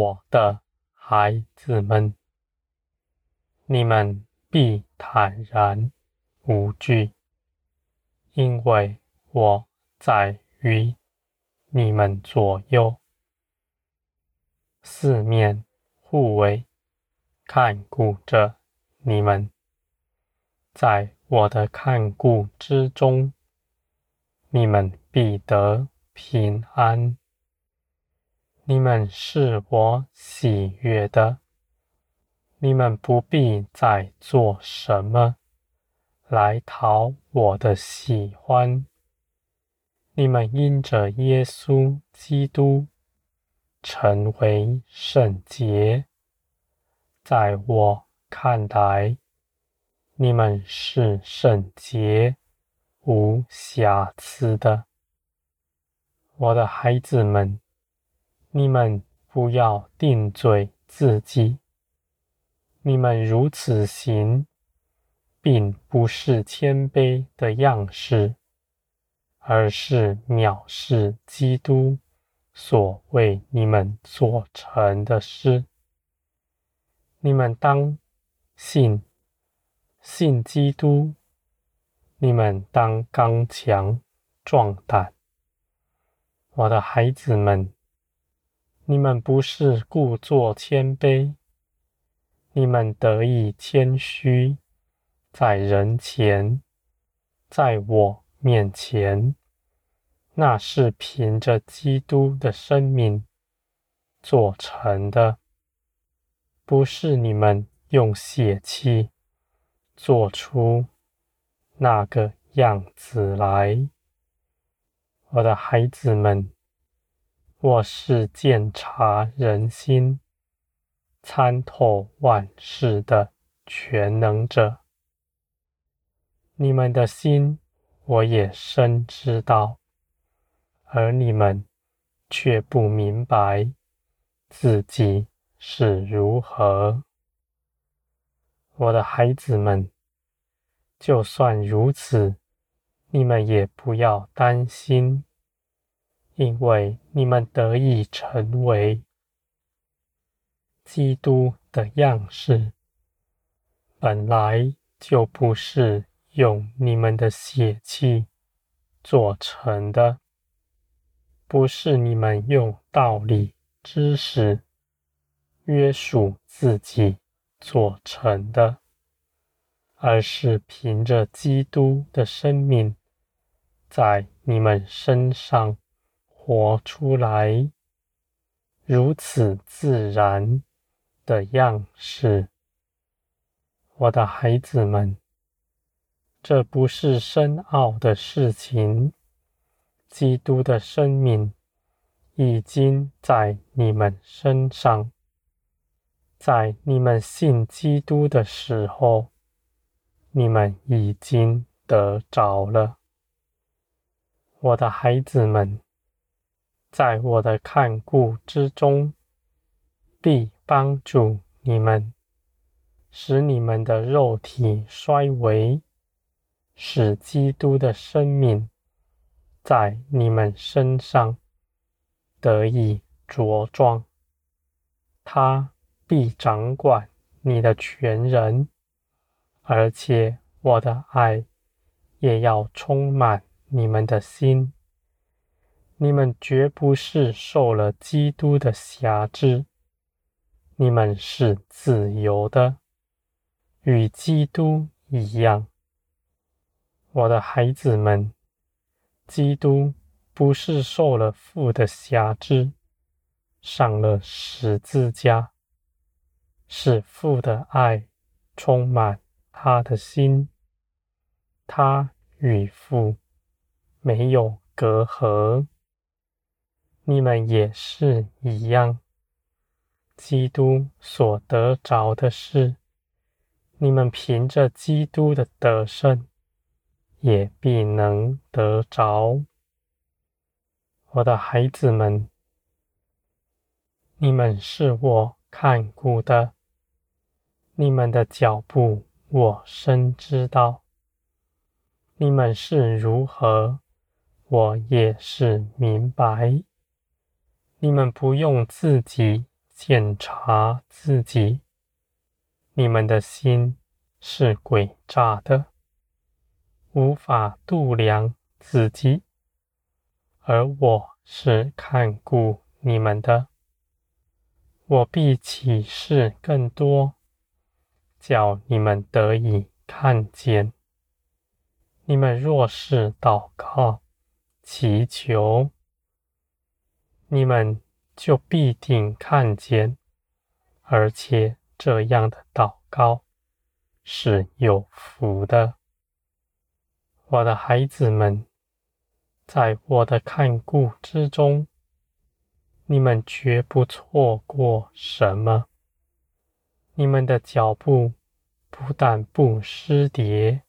我的孩子们，你们必坦然无惧，因为我在于你们左右，四面护卫，看顾着你们。在我的看顾之中，你们必得平安。你们是我喜悦的，你们不必再做什么来讨我的喜欢。你们因着耶稣基督成为圣洁，在我看来，你们是圣洁无瑕疵的，我的孩子们。你们不要定罪自己。你们如此行，并不是谦卑的样式，而是藐视基督所为你们做成的事。你们当信，信基督。你们当刚强壮胆，我的孩子们。你们不是故作谦卑，你们得以谦虚，在人前，在我面前，那是凭着基督的生命做成的，不是你们用血气做出那个样子来，我的孩子们。我是鉴察人心、参透万事的全能者。你们的心，我也深知道，而你们却不明白自己是如何。我的孩子们，就算如此，你们也不要担心。因为你们得以成为基督的样式，本来就不是用你们的血气做成的，不是你们用道理、知识约束自己做成的，而是凭着基督的生命在你们身上。活出来，如此自然的样式，我的孩子们，这不是深奥的事情。基督的生命已经在你们身上，在你们信基督的时候，你们已经得着了，我的孩子们。在我的看顾之中，必帮助你们，使你们的肉体衰微，使基督的生命在你们身上得以茁壮。他必掌管你的全人，而且我的爱也要充满你们的心。你们绝不是受了基督的辖制，你们是自由的，与基督一样。我的孩子们，基督不是受了父的辖制，上了十字架，是父的爱充满他的心，他与父没有隔阂。你们也是一样，基督所得着的事，你们凭着基督的得胜，也必能得着。我的孩子们，你们是我看顾的，你们的脚步我深知道，你们是如何，我也是明白。你们不用自己检查自己，你们的心是诡诈的，无法度量自己，而我是看顾你们的，我必启示更多，叫你们得以看见。你们若是祷告、祈求，你们就必定看见，而且这样的祷告是有福的。我的孩子们，在我的看顾之中，你们绝不错过什么。你们的脚步不但不失跌，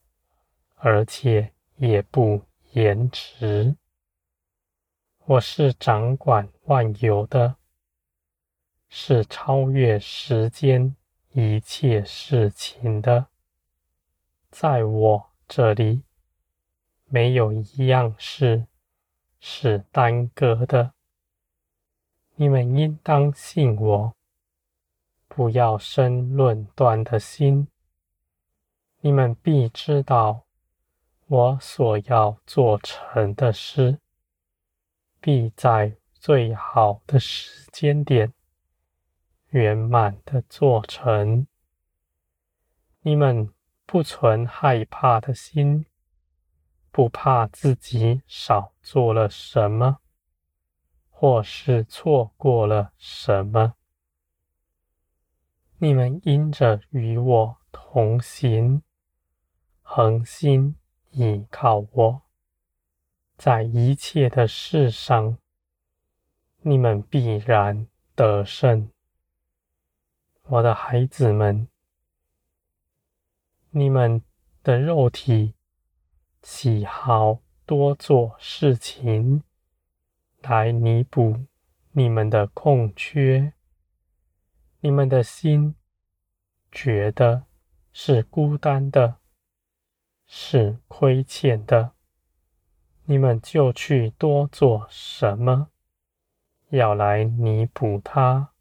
而且也不延迟。我是掌管万有的，是超越时间一切事情的。在我这里，没有一样事是耽搁的。你们应当信我，不要生论断的心。你们必知道。我所要做成的事，必在最好的时间点圆满的做成。你们不存害怕的心，不怕自己少做了什么，或是错过了什么。你们因着与我同行，恒心。倚靠我，在一切的事上，你们必然得胜。我的孩子们，你们的肉体喜好多做事情，来弥补你们的空缺。你们的心觉得是孤单的。是亏欠的，你们就去多做什么，要来弥补它。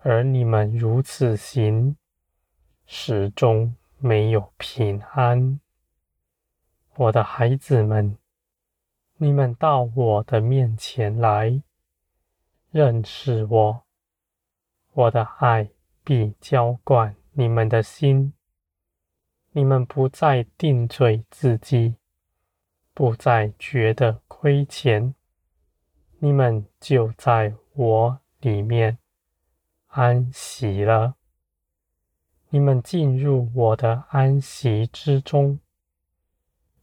而你们如此行，始终没有平安。我的孩子们，你们到我的面前来，认识我，我的爱必浇灌你们的心。你们不再定罪自己，不再觉得亏欠，你们就在我里面安息了。你们进入我的安息之中，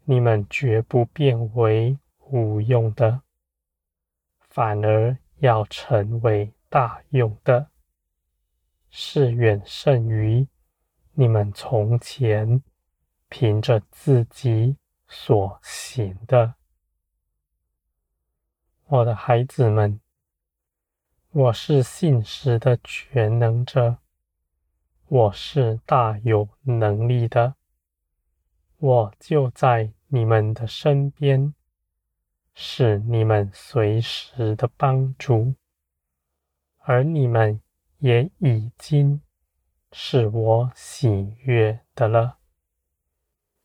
你们绝不变为无用的，反而要成为大用的，是远胜于。你们从前凭着自己所行的，我的孩子们，我是信实的全能者，我是大有能力的，我就在你们的身边，是你们随时的帮助，而你们也已经。是我喜悦的了。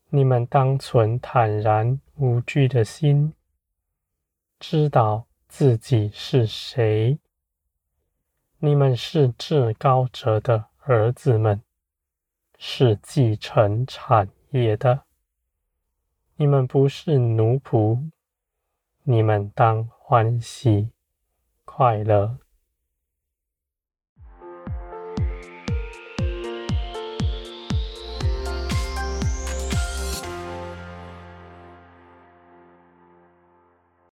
你们当存坦然无惧的心，知道自己是谁。你们是至高者的儿子们，是继承产业的。你们不是奴仆，你们当欢喜快乐